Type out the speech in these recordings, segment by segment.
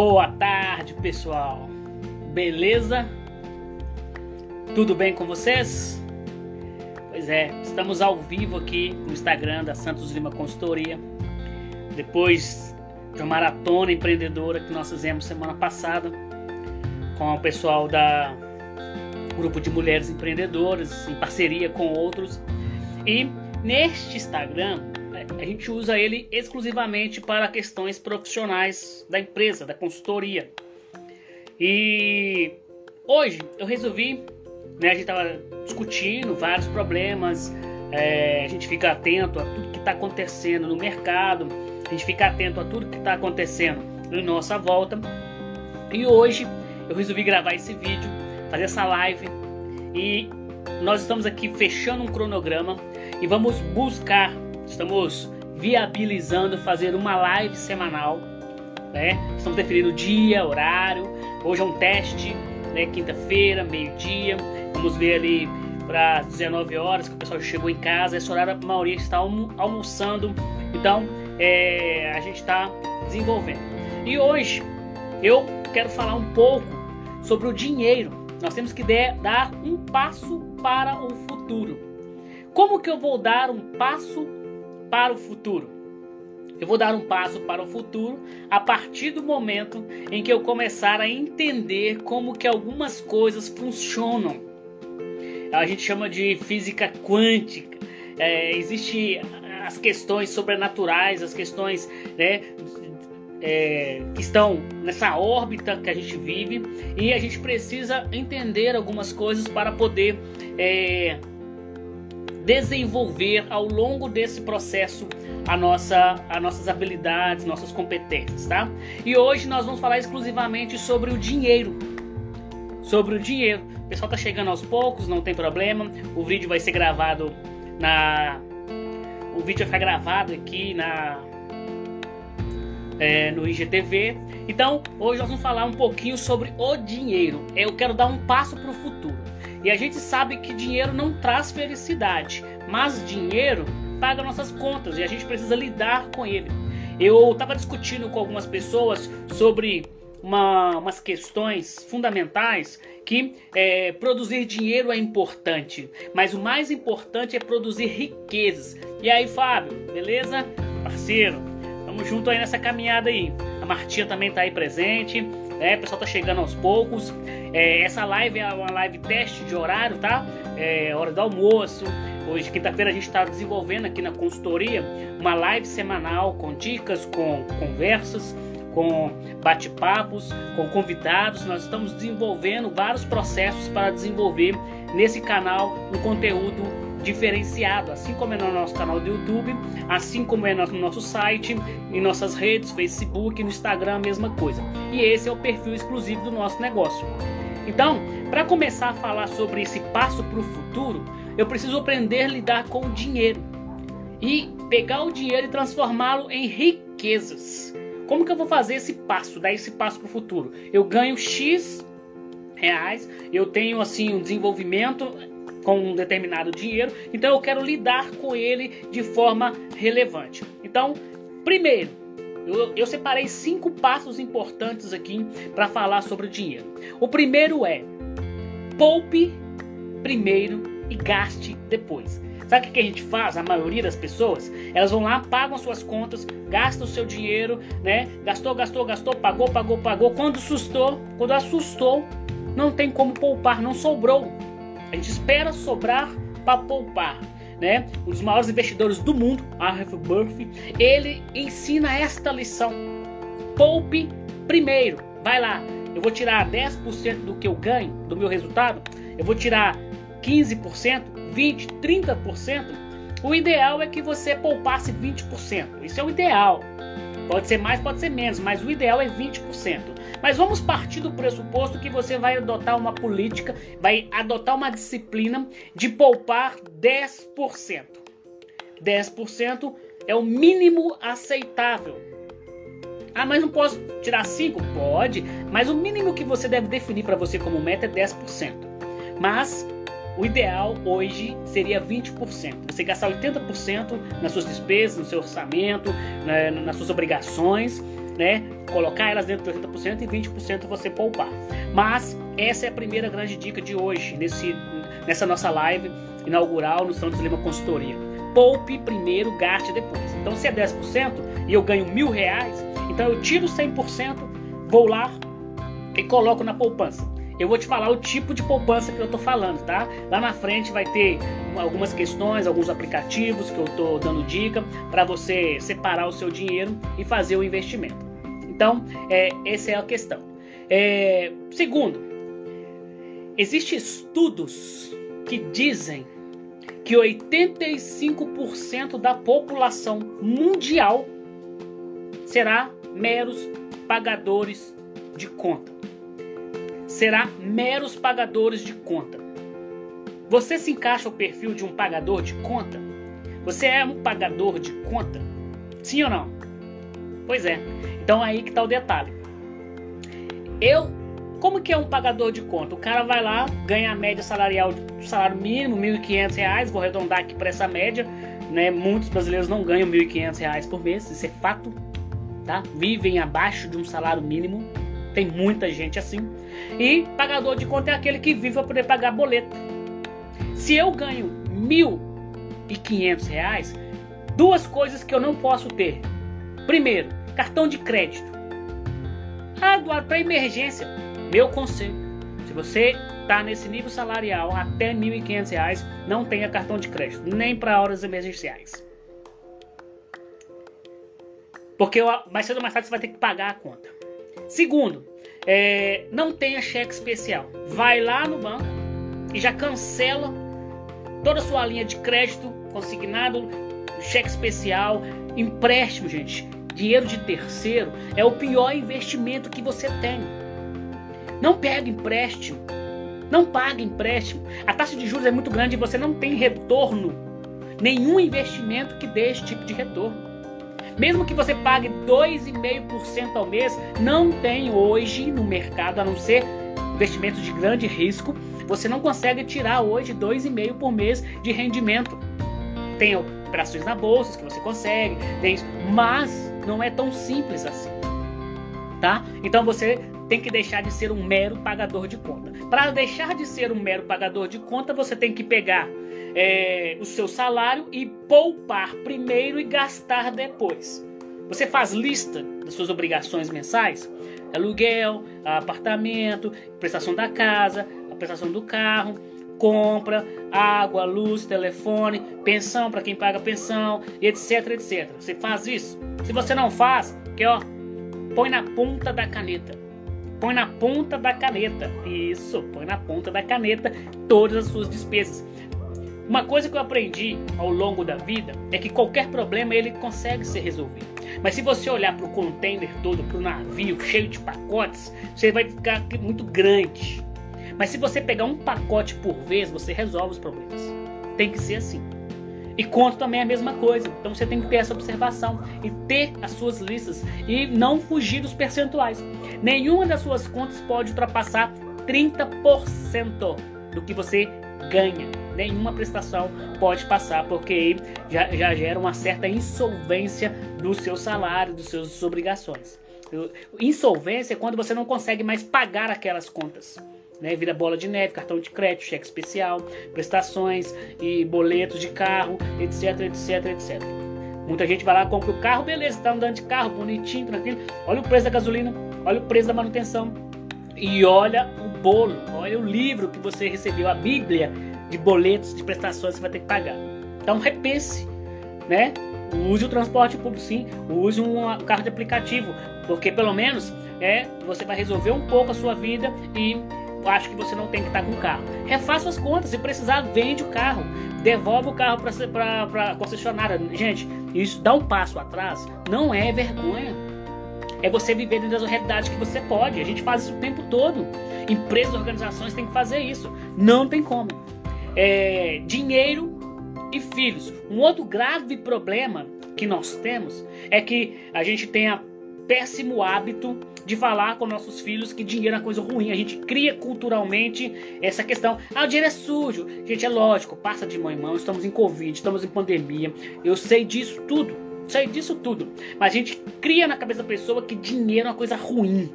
Boa tarde, pessoal. Beleza? Tudo bem com vocês? Pois é, estamos ao vivo aqui no Instagram da Santos Lima Consultoria. Depois de uma maratona empreendedora que nós fizemos semana passada com o pessoal da grupo de mulheres empreendedoras em parceria com outros. E neste Instagram a gente usa ele exclusivamente para questões profissionais da empresa, da consultoria. E hoje eu resolvi, né, a gente estava discutindo vários problemas, é, a gente fica atento a tudo que está acontecendo no mercado, a gente fica atento a tudo que está acontecendo em nossa volta. E hoje eu resolvi gravar esse vídeo, fazer essa live e nós estamos aqui fechando um cronograma e vamos buscar, estamos viabilizando fazer uma live semanal. Né? Estamos definindo dia, horário. Hoje é um teste, né? quinta-feira, meio-dia. Vamos ver ali para 19 horas que o pessoal chegou em casa. Esse horário a maioria está almo almoçando. Então é, a gente está desenvolvendo. E hoje eu quero falar um pouco sobre o dinheiro. Nós temos que dar um passo para o futuro. Como que eu vou dar um passo para o futuro. Eu vou dar um passo para o futuro a partir do momento em que eu começar a entender como que algumas coisas funcionam. A gente chama de física quântica. É, as questões sobrenaturais, as questões né, é, que estão nessa órbita que a gente vive e a gente precisa entender algumas coisas para poder é, desenvolver ao longo desse processo a nossa, as nossas habilidades, nossas competências, tá? E hoje nós vamos falar exclusivamente sobre o dinheiro. Sobre o dinheiro. O pessoal tá chegando aos poucos, não tem problema. O vídeo vai ser gravado na. O vídeo vai ficar gravado aqui na. É, no IGTV. Então, hoje nós vamos falar um pouquinho sobre o dinheiro. Eu quero dar um passo para o futuro. E a gente sabe que dinheiro não traz felicidade, mas dinheiro paga nossas contas e a gente precisa lidar com ele. Eu estava discutindo com algumas pessoas sobre uma, umas questões fundamentais que é, produzir dinheiro é importante, mas o mais importante é produzir riquezas. E aí, Fábio, beleza? Parceiro, tamo junto aí nessa caminhada aí. A Martinha também tá aí presente né? O pessoal tá chegando aos poucos. É, essa live é uma live teste de horário, tá? É hora do almoço. Hoje, quinta-feira, a gente está desenvolvendo aqui na consultoria uma live semanal com dicas, com conversas, com bate-papos, com convidados. Nós estamos desenvolvendo vários processos para desenvolver nesse canal um conteúdo diferenciado, assim como é no nosso canal do YouTube, assim como é no nosso site, em nossas redes, Facebook, no Instagram, a mesma coisa. E esse é o perfil exclusivo do nosso negócio. Então, para começar a falar sobre esse passo para o futuro, eu preciso aprender a lidar com o dinheiro e pegar o dinheiro e transformá-lo em riquezas. Como que eu vou fazer esse passo, dar esse passo para o futuro? Eu ganho X reais, eu tenho assim um desenvolvimento com um determinado dinheiro, então eu quero lidar com ele de forma relevante. Então, primeiro, eu, eu separei cinco passos importantes aqui para falar sobre o dinheiro. O primeiro é poupe primeiro e gaste depois. Sabe o que a gente faz? A maioria das pessoas, elas vão lá, pagam suas contas, gastam o seu dinheiro, né? Gastou, gastou, gastou, pagou, pagou, pagou. Quando assustou, quando assustou, não tem como poupar, não sobrou. A gente espera sobrar para poupar. Né? Um dos maiores investidores do mundo, Arthur Murphy, ele ensina esta lição. Poupe primeiro. Vai lá, eu vou tirar 10% do que eu ganho, do meu resultado, eu vou tirar 15%, 20%, 30%. O ideal é que você poupasse 20%. Isso é o ideal. Pode ser mais, pode ser menos, mas o ideal é 20%. Mas vamos partir do pressuposto que você vai adotar uma política, vai adotar uma disciplina de poupar 10%. 10% é o mínimo aceitável. Ah, mas não posso tirar 5? Pode, mas o mínimo que você deve definir para você como meta é 10%. Mas o ideal hoje seria 20%. Você gastar 80% nas suas despesas, no seu orçamento, né, nas suas obrigações né, colocar elas dentro de 80% e 20% você poupar. Mas essa é a primeira grande dica de hoje, nesse, nessa nossa live inaugural no Santos Lima Consultoria. Poupe primeiro, gaste depois. Então, se é 10% e eu ganho mil reais, então eu tiro 100%, vou lá e coloco na poupança. Eu vou te falar o tipo de poupança que eu estou falando, tá? Lá na frente vai ter algumas questões, alguns aplicativos que eu estou dando dica para você separar o seu dinheiro e fazer o investimento. Então, é, essa é a questão. É, segundo, existem estudos que dizem que 85% da população mundial será meros pagadores de conta. Será meros pagadores de conta. Você se encaixa o perfil de um pagador de conta? Você é um pagador de conta? Sim ou não? Pois é. Então aí que está o detalhe. Eu, como que é um pagador de conta? O cara vai lá, ganha a média salarial salário mínimo, R$ 1.500, vou arredondar aqui para essa média, né? Muitos brasileiros não ganham R$ 1.500 por mês, isso é fato, tá? Vivem abaixo de um salário mínimo, tem muita gente assim. E pagador de conta é aquele que vive para poder pagar boleto. Se eu ganho R$ 1.500, duas coisas que eu não posso ter. Primeiro, Cartão de crédito. Ah, Eduardo, para emergência. Meu conselho: se você está nesse nível salarial até R$ 1.500, não tenha cartão de crédito, nem para horas emergenciais. Porque mais cedo ou mais tarde você vai ter que pagar a conta. Segundo, é, não tenha cheque especial. Vai lá no banco e já cancela toda a sua linha de crédito consignado, cheque especial, empréstimo, gente dinheiro de terceiro é o pior investimento que você tem. Não pega empréstimo. Não paga empréstimo. A taxa de juros é muito grande e você não tem retorno. Nenhum investimento que dê esse tipo de retorno. Mesmo que você pague 2,5% ao mês, não tem hoje no mercado, a não ser investimentos de grande risco, você não consegue tirar hoje 2,5% por mês de rendimento. Tem operações na bolsa que você consegue, tem mas não é tão simples assim. Tá? Então você tem que deixar de ser um mero pagador de conta. Para deixar de ser um mero pagador de conta, você tem que pegar é, o seu salário e poupar primeiro e gastar depois. Você faz lista das suas obrigações mensais? Aluguel, apartamento, prestação da casa, prestação do carro, compra, água, luz, telefone, pensão para quem paga pensão, etc, etc. Você faz isso? Se você não faz, que ó, põe na ponta da caneta. Põe na ponta da caneta. Isso, põe na ponta da caneta todas as suas despesas. Uma coisa que eu aprendi ao longo da vida é que qualquer problema ele consegue ser resolvido. Mas se você olhar para o container todo, para o navio cheio de pacotes, você vai ficar muito grande. Mas se você pegar um pacote por vez, você resolve os problemas. Tem que ser assim. E conta também é a mesma coisa. Então você tem que ter essa observação e ter as suas listas e não fugir dos percentuais. Nenhuma das suas contas pode ultrapassar 30% do que você ganha. Nenhuma prestação pode passar, porque já, já gera uma certa insolvência do seu salário, das suas obrigações. Insolvência é quando você não consegue mais pagar aquelas contas né? Vira bola de neve, cartão de crédito, cheque especial, prestações e boletos de carro, etc, etc, etc. Muita gente vai lá, compra o carro, beleza, tá andando de carro, bonitinho, tranquilo. Olha o preço da gasolina, olha o preço da manutenção. E olha o bolo, olha o livro que você recebeu, a Bíblia de boletos, de prestações que você vai ter que pagar. Então repense, né? Use o transporte público sim, use um carro de aplicativo, porque pelo menos é, você vai resolver um pouco a sua vida e acho que você não tem que estar com o carro. Refaça as contas, se precisar, vende o carro, devolve o carro para a concessionária. Gente, isso dá um passo atrás, não é vergonha. É você viver dentro da realidade que você pode. A gente faz isso o tempo todo. Empresas, organizações têm que fazer isso. Não tem como. É, dinheiro e filhos. Um outro grave problema que nós temos é que a gente tem a péssimo hábito de falar com nossos filhos que dinheiro é uma coisa ruim. A gente cria culturalmente essa questão. Ah, o dinheiro é sujo. Gente, é lógico, passa de mão em mão. Estamos em Covid, estamos em pandemia. Eu sei disso tudo. sei disso tudo. Mas a gente cria na cabeça da pessoa que dinheiro é uma coisa ruim.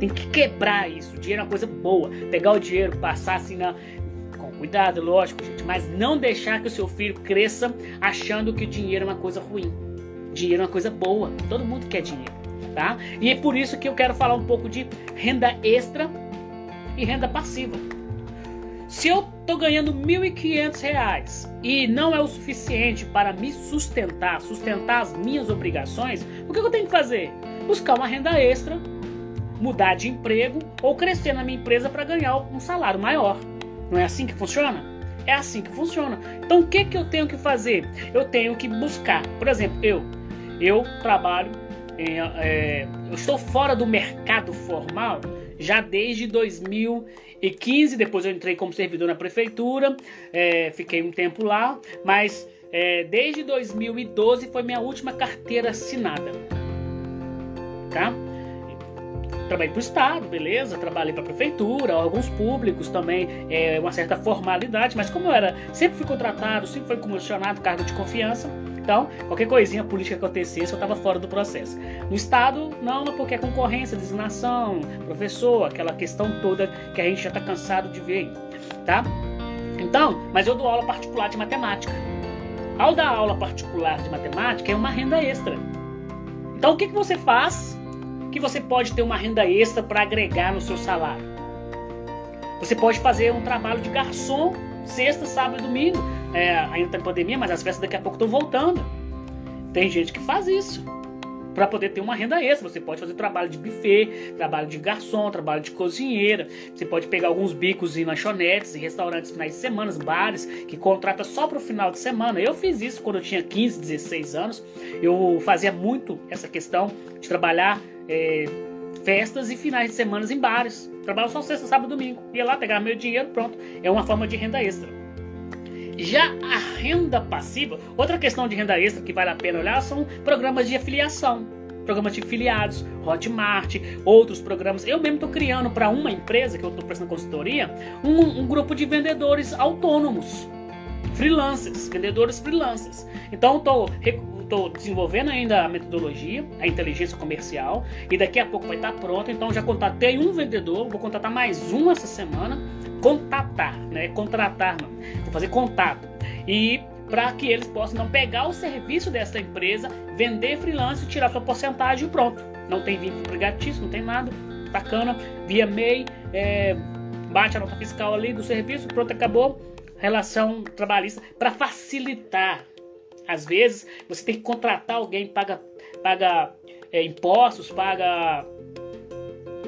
Tem que quebrar isso. Dinheiro é uma coisa boa. Pegar o dinheiro, passar assim na. Com cuidado, lógico, gente. Mas não deixar que o seu filho cresça achando que dinheiro é uma coisa ruim. Dinheiro é uma coisa boa. Todo mundo quer dinheiro. Tá? E é por isso que eu quero falar um pouco de renda extra e renda passiva. Se eu estou ganhando R$ 1.500 e não é o suficiente para me sustentar, sustentar as minhas obrigações, o que eu tenho que fazer? Buscar uma renda extra, mudar de emprego ou crescer na minha empresa para ganhar um salário maior. Não é assim que funciona? É assim que funciona. Então o que, que eu tenho que fazer? Eu tenho que buscar. Por exemplo, eu, eu trabalho, é, eu estou fora do mercado formal já desde 2015. Depois eu entrei como servidor na prefeitura, é, fiquei um tempo lá, mas é, desde 2012 foi minha última carteira assinada. Tá? Trabalhei para o Estado, beleza? Trabalhei para a prefeitura, órgãos públicos também, é uma certa formalidade, mas como eu era, sempre fui contratado, sempre fui comissionado, cargo de confiança, então, qualquer coisinha política que acontecesse, eu estava fora do processo. No Estado, não, porque é concorrência, designação, professor, aquela questão toda que a gente já está cansado de ver, tá? Então, mas eu dou aula particular de matemática. Ao dar aula particular de matemática, é uma renda extra. Então, o que, que você faz que você pode ter uma renda extra para agregar no seu salário? Você pode fazer um trabalho de garçom sexta, sábado e domingo. É, ainda tem pandemia, mas as festas daqui a pouco estão voltando. Tem gente que faz isso para poder ter uma renda extra. Você pode fazer trabalho de buffet, trabalho de garçom, trabalho de cozinheira. Você pode pegar alguns bicos em lanchonetes, em restaurantes finais de semana, bares que contrata só para o final de semana. Eu fiz isso quando eu tinha 15, 16 anos. Eu fazia muito essa questão de trabalhar é, festas e finais de semana em bares. Trabalhava só sexta, sábado e domingo. Ia lá, pegar meu dinheiro, pronto. É uma forma de renda extra. Já a renda passiva, outra questão de renda extra que vale a pena olhar são programas de afiliação. Programas de filiados, Hotmart, outros programas. Eu mesmo estou criando para uma empresa que eu estou prestando consultoria, um, um grupo de vendedores autônomos, freelancers, vendedores freelancers. Então estou estou desenvolvendo ainda a metodologia, a inteligência comercial, e daqui a pouco vai estar pronto. Então já contatei um vendedor, vou contratar mais um essa semana. Contatar, né? Contratar, não. Vou fazer contato. E para que eles possam não pegar o serviço dessa empresa, vender freelance, tirar sua porcentagem e pronto. Não tem vínculo empregatício, não tem nada. Bacana. Via MEI, é, bate a nota fiscal ali do serviço, pronto, acabou. Relação trabalhista para facilitar às vezes você tem que contratar alguém, paga, paga é, impostos, paga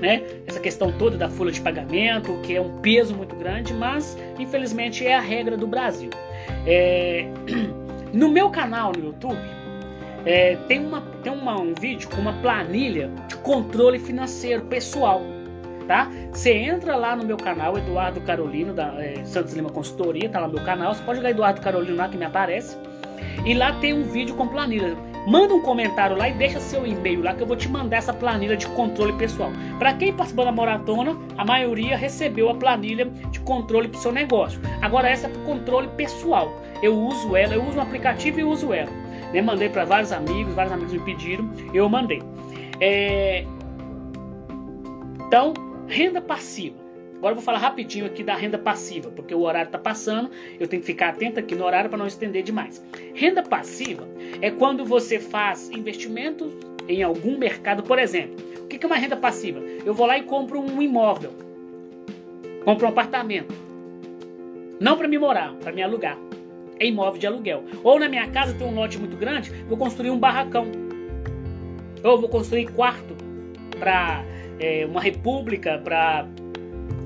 né, essa questão toda da folha de pagamento, que é um peso muito grande, mas infelizmente é a regra do Brasil. É, no meu canal no YouTube é, tem, uma, tem uma, um vídeo com uma planilha de controle financeiro pessoal. Tá? Você entra lá no meu canal, Eduardo Carolino, da é, Santos Lima Consultoria, tá lá no meu canal. Você pode jogar Eduardo Carolino lá que me aparece. E lá tem um vídeo com planilha. Manda um comentário lá e deixa seu e-mail lá que eu vou te mandar essa planilha de controle pessoal. Para quem participou da maratona, a maioria recebeu a planilha de controle para o seu negócio. Agora essa é para controle pessoal. Eu uso ela, eu uso o aplicativo e uso ela. Né? Mandei para vários amigos, vários amigos me pediram, eu mandei. É... Então, renda passiva. Agora eu vou falar rapidinho aqui da renda passiva, porque o horário está passando, eu tenho que ficar atento aqui no horário para não estender demais. Renda passiva é quando você faz investimentos em algum mercado, por exemplo. O que é uma renda passiva? Eu vou lá e compro um imóvel, compro um apartamento, não para me morar, para me alugar. É imóvel de aluguel. Ou na minha casa tem um lote muito grande, vou construir um barracão. Ou vou construir quarto para é, uma república, para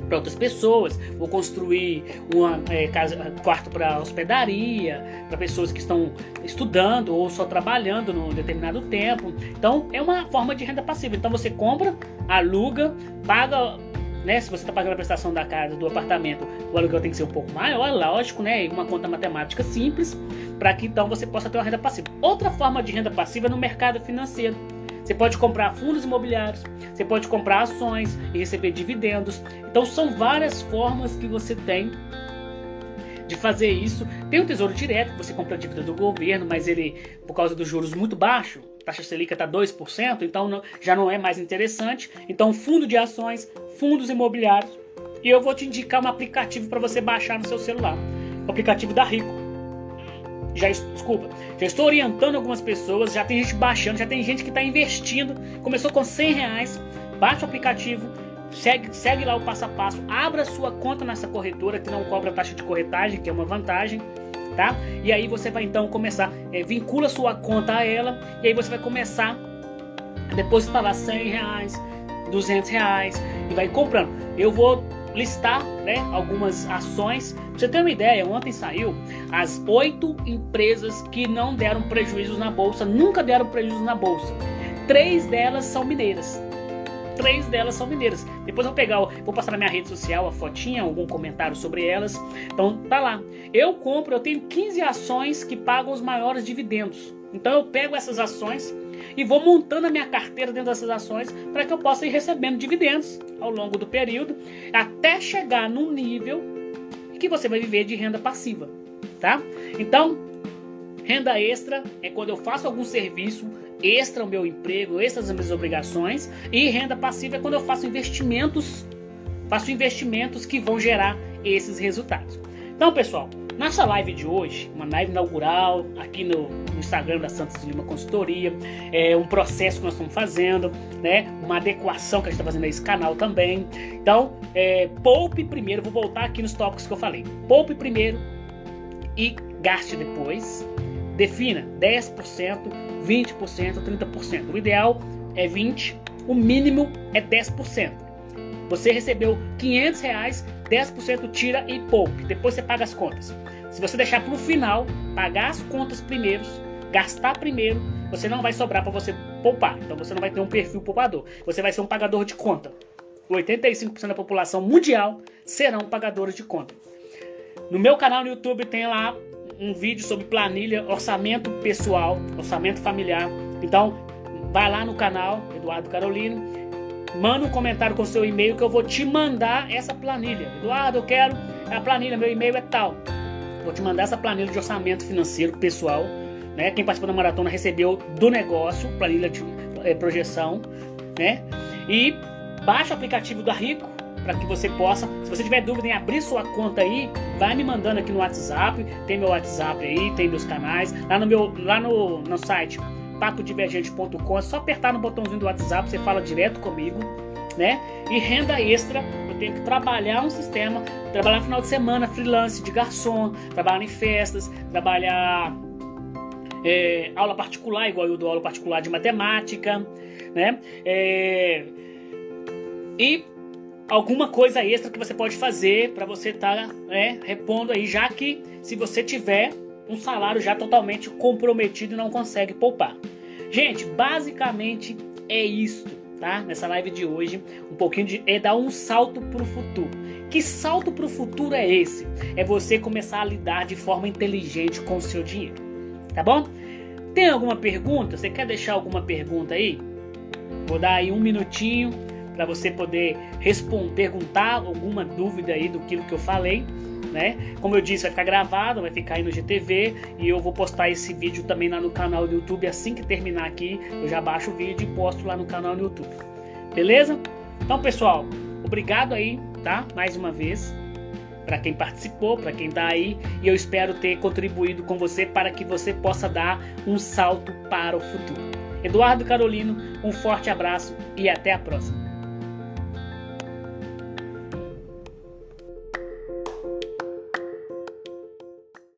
para outras pessoas, vou construir uma é, casa, quarto para hospedaria, para pessoas que estão estudando ou só trabalhando num determinado tempo. Então é uma forma de renda passiva. Então você compra, aluga, paga. Né, se você está pagando a prestação da casa, do apartamento, o aluguel tem que ser um pouco maior, lógico, né? Uma conta matemática simples, para que então você possa ter uma renda passiva. Outra forma de renda passiva é no mercado financeiro. Você pode comprar fundos imobiliários, você pode comprar ações e receber dividendos. Então são várias formas que você tem de fazer isso. Tem o Tesouro Direto, você compra a dívida do governo, mas ele, por causa dos juros muito baixos, taxa Selic está 2%, então já não é mais interessante. Então, fundo de ações, fundos imobiliários. E eu vou te indicar um aplicativo para você baixar no seu celular. O aplicativo da Rico. Já, desculpa, já estou orientando algumas pessoas, já tem gente baixando, já tem gente que está investindo. Começou com 100 reais, baixa o aplicativo, segue, segue lá o passo a passo, abra sua conta nessa corretora que não cobra taxa de corretagem, que é uma vantagem tá? E aí você vai então começar, é, vincula sua conta a ela, e aí você vai começar a depositar lá 100 reais, 200 reais, e vai comprando. Eu vou listar né, algumas ações. Pra você ter uma ideia, ontem saiu as oito empresas que não deram prejuízos na bolsa, nunca deram prejuízo na bolsa. Três delas são mineiras três delas são mineiras. Depois eu vou pegar, vou passar na minha rede social a fotinha, algum comentário sobre elas. Então tá lá. Eu compro, eu tenho 15 ações que pagam os maiores dividendos. Então eu pego essas ações e vou montando a minha carteira dentro dessas ações para que eu possa ir recebendo dividendos ao longo do período, até chegar num nível que você vai viver de renda passiva, tá? Então, renda extra é quando eu faço algum serviço extra ao meu emprego, extra às minhas obrigações, e renda passiva é quando eu faço investimentos, faço investimentos que vão gerar esses resultados. Então, pessoal, nossa live de hoje, uma live inaugural aqui no, no Instagram da Santos Lima Consultoria, é um processo que nós estamos fazendo, né? Uma adequação que a gente está fazendo a esse canal também. Então, é, poupe primeiro, vou voltar aqui nos tópicos que eu falei. Poupe primeiro e gaste depois. Defina 10%, 20%, 30%. O ideal é 20%, o mínimo é 10%. Você recebeu 500 reais, 10% tira e poupe. Depois você paga as contas. Se você deixar para o final, pagar as contas primeiro, gastar primeiro, você não vai sobrar para você poupar. Então você não vai ter um perfil poupador. Você vai ser um pagador de conta. 85% da população mundial serão pagadores de conta. No meu canal no YouTube tem lá um vídeo sobre planilha, orçamento pessoal, orçamento familiar. Então, vai lá no canal Eduardo Carolino, manda um comentário com seu e-mail que eu vou te mandar essa planilha. Eduardo, eu quero a planilha, meu e-mail é tal. Vou te mandar essa planilha de orçamento financeiro pessoal. Né? Quem participou da maratona recebeu do negócio, planilha de é, projeção, né? E baixa o aplicativo da Rico para que você possa, se você tiver dúvida em abrir sua conta aí, vai me mandando aqui no WhatsApp, tem meu WhatsApp aí, tem meus canais, lá no meu lá no, no site papodivergente.com, é só apertar no botãozinho do WhatsApp, você fala direto comigo, né? E renda extra, eu tenho que trabalhar um sistema, trabalhar no final de semana, freelance de garçom, trabalhar em festas, trabalhar é, aula particular, igual eu dou aula particular de matemática, né? É, e alguma coisa extra que você pode fazer para você estar tá, né, repondo aí, já que se você tiver um salário já totalmente comprometido e não consegue poupar. Gente, basicamente é isso, tá? Nessa live de hoje, um pouquinho de é dar um salto para o futuro. Que salto para o futuro é esse? É você começar a lidar de forma inteligente com o seu dinheiro, tá bom? Tem alguma pergunta? Você quer deixar alguma pergunta aí? Vou dar aí um minutinho para você poder responder, perguntar alguma dúvida aí do que eu falei. Né? Como eu disse, vai ficar gravado, vai ficar aí no GTV e eu vou postar esse vídeo também lá no canal do YouTube. Assim que terminar aqui, eu já baixo o vídeo e posto lá no canal do YouTube. Beleza? Então, pessoal, obrigado aí, tá? Mais uma vez para quem participou, para quem está aí, e eu espero ter contribuído com você para que você possa dar um salto para o futuro. Eduardo Carolino, um forte abraço e até a próxima.